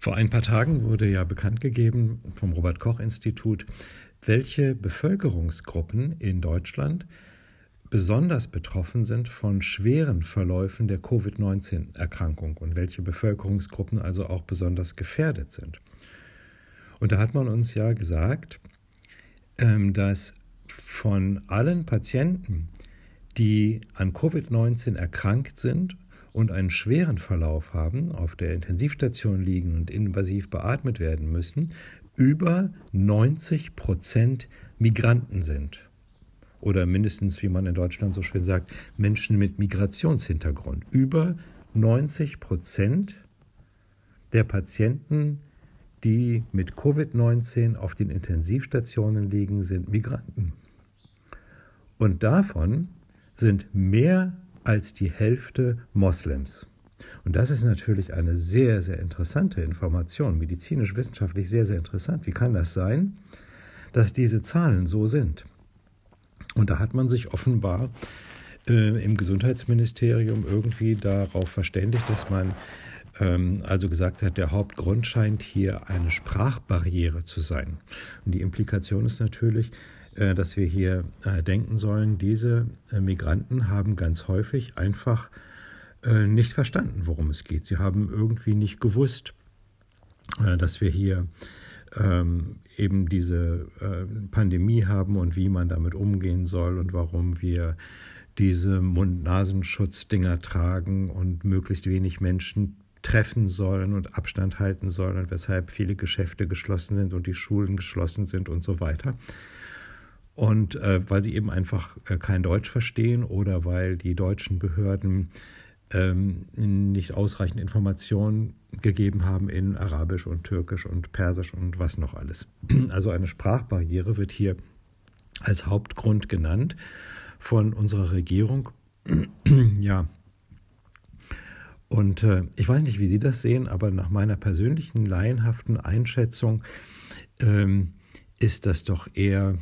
Vor ein paar Tagen wurde ja bekannt gegeben vom Robert Koch Institut, welche Bevölkerungsgruppen in Deutschland besonders betroffen sind von schweren Verläufen der Covid-19-Erkrankung und welche Bevölkerungsgruppen also auch besonders gefährdet sind. Und da hat man uns ja gesagt, ähm, dass von allen Patienten, die an Covid-19 erkrankt sind und einen schweren Verlauf haben, auf der Intensivstation liegen und invasiv beatmet werden müssen, über 90 Prozent Migranten sind. Oder mindestens, wie man in Deutschland so schön sagt, Menschen mit Migrationshintergrund. Über 90 Prozent der Patienten, die mit Covid-19 auf den Intensivstationen liegen, sind Migranten. Und davon sind mehr als die Hälfte Moslems. Und das ist natürlich eine sehr, sehr interessante Information, medizinisch, wissenschaftlich sehr, sehr interessant. Wie kann das sein, dass diese Zahlen so sind? Und da hat man sich offenbar äh, im Gesundheitsministerium irgendwie darauf verständigt, dass man ähm, also gesagt hat, der Hauptgrund scheint hier eine Sprachbarriere zu sein. Und die Implikation ist natürlich, dass wir hier äh, denken sollen, diese äh, Migranten haben ganz häufig einfach nicht verstanden, worum es geht. Sie haben irgendwie nicht gewusst, dass wir hier ähm, eben diese Pandemie haben und wie man damit umgehen soll und warum wir diese Mund-Nasenschutz-Dinger tragen und möglichst wenig Menschen treffen sollen und Abstand halten sollen und weshalb viele Geschäfte geschlossen sind und die Schulen geschlossen sind und so weiter. Und äh, weil sie eben einfach äh, kein Deutsch verstehen oder weil die deutschen Behörden ähm, nicht ausreichend Informationen gegeben haben in Arabisch und Türkisch und Persisch und was noch alles. Also eine Sprachbarriere wird hier als Hauptgrund genannt von unserer Regierung. ja. Und äh, ich weiß nicht, wie Sie das sehen, aber nach meiner persönlichen laienhaften Einschätzung ähm, ist das doch eher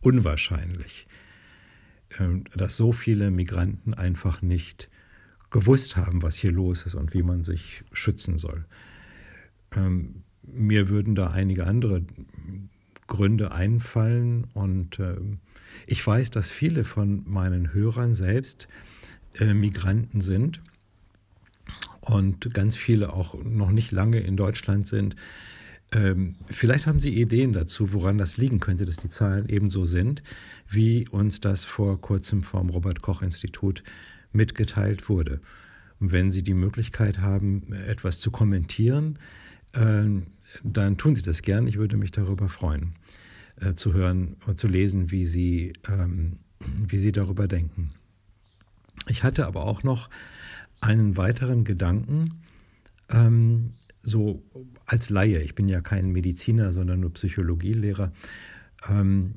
unwahrscheinlich, ähm, dass so viele Migranten einfach nicht gewusst haben, was hier los ist und wie man sich schützen soll. Ähm, mir würden da einige andere Gründe einfallen und ähm, ich weiß, dass viele von meinen Hörern selbst äh, Migranten sind und ganz viele auch noch nicht lange in Deutschland sind. Ähm, vielleicht haben Sie Ideen dazu, woran das liegen könnte, dass die Zahlen ebenso sind, wie uns das vor kurzem vom Robert Koch Institut mitgeteilt wurde. Und wenn Sie die Möglichkeit haben, etwas zu kommentieren, äh, dann tun Sie das gern. Ich würde mich darüber freuen, äh, zu hören und zu lesen, wie Sie, ähm, wie Sie darüber denken. Ich hatte aber auch noch einen weiteren Gedanken, ähm, so als Laie, ich bin ja kein Mediziner, sondern nur Psychologielehrer. Ähm,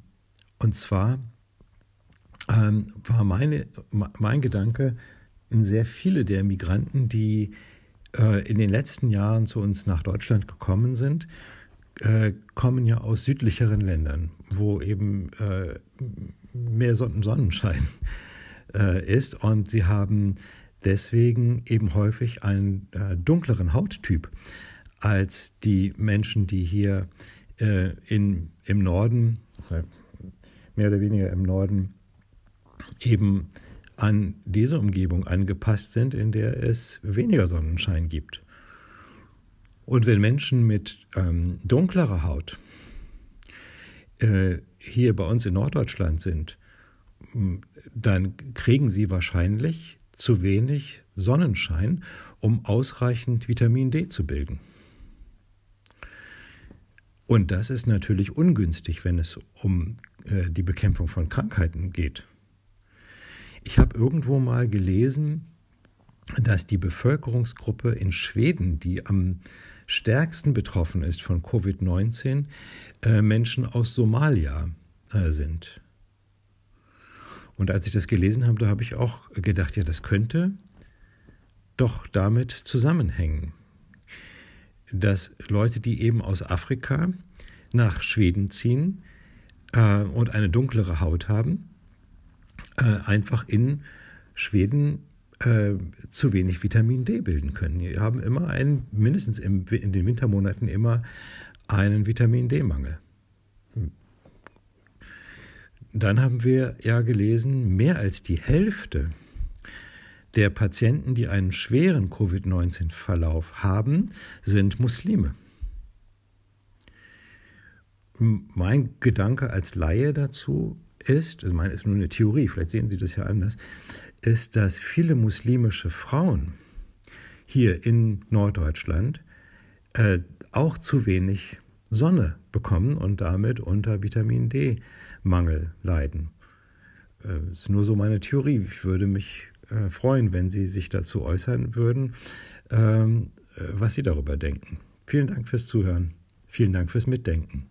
und zwar ähm, war meine, mein Gedanke, sehr viele der Migranten, die äh, in den letzten Jahren zu uns nach Deutschland gekommen sind, äh, kommen ja aus südlicheren Ländern, wo eben äh, mehr Sonnenschein äh, ist. Und sie haben deswegen eben häufig einen äh, dunkleren Hauttyp als die Menschen, die hier äh, in, im Norden, äh, mehr oder weniger im Norden, eben an diese Umgebung angepasst sind, in der es weniger Sonnenschein gibt. Und wenn Menschen mit ähm, dunklerer Haut äh, hier bei uns in Norddeutschland sind, dann kriegen sie wahrscheinlich zu wenig Sonnenschein, um ausreichend Vitamin D zu bilden. Und das ist natürlich ungünstig, wenn es um äh, die Bekämpfung von Krankheiten geht. Ich habe irgendwo mal gelesen, dass die Bevölkerungsgruppe in Schweden, die am stärksten betroffen ist von Covid-19, äh, Menschen aus Somalia äh, sind. Und als ich das gelesen habe, da habe ich auch gedacht, ja, das könnte doch damit zusammenhängen, dass Leute, die eben aus Afrika nach Schweden ziehen äh, und eine dunklere Haut haben, äh, einfach in Schweden äh, zu wenig Vitamin D bilden können. Wir haben immer einen, mindestens im, in den Wintermonaten immer einen Vitamin D-Mangel. Dann haben wir ja gelesen, mehr als die Hälfte der Patienten, die einen schweren Covid-19-Verlauf haben, sind Muslime. Mein Gedanke als Laie dazu ist, also meine ist nur eine Theorie, vielleicht sehen Sie das ja anders, ist, dass viele muslimische Frauen hier in Norddeutschland äh, auch zu wenig Sonne bekommen und damit unter Vitamin D-Mangel leiden. Äh, ist nur so meine Theorie. Ich würde mich äh, freuen, wenn Sie sich dazu äußern würden, ähm, äh, was Sie darüber denken. Vielen Dank fürs Zuhören. Vielen Dank fürs Mitdenken.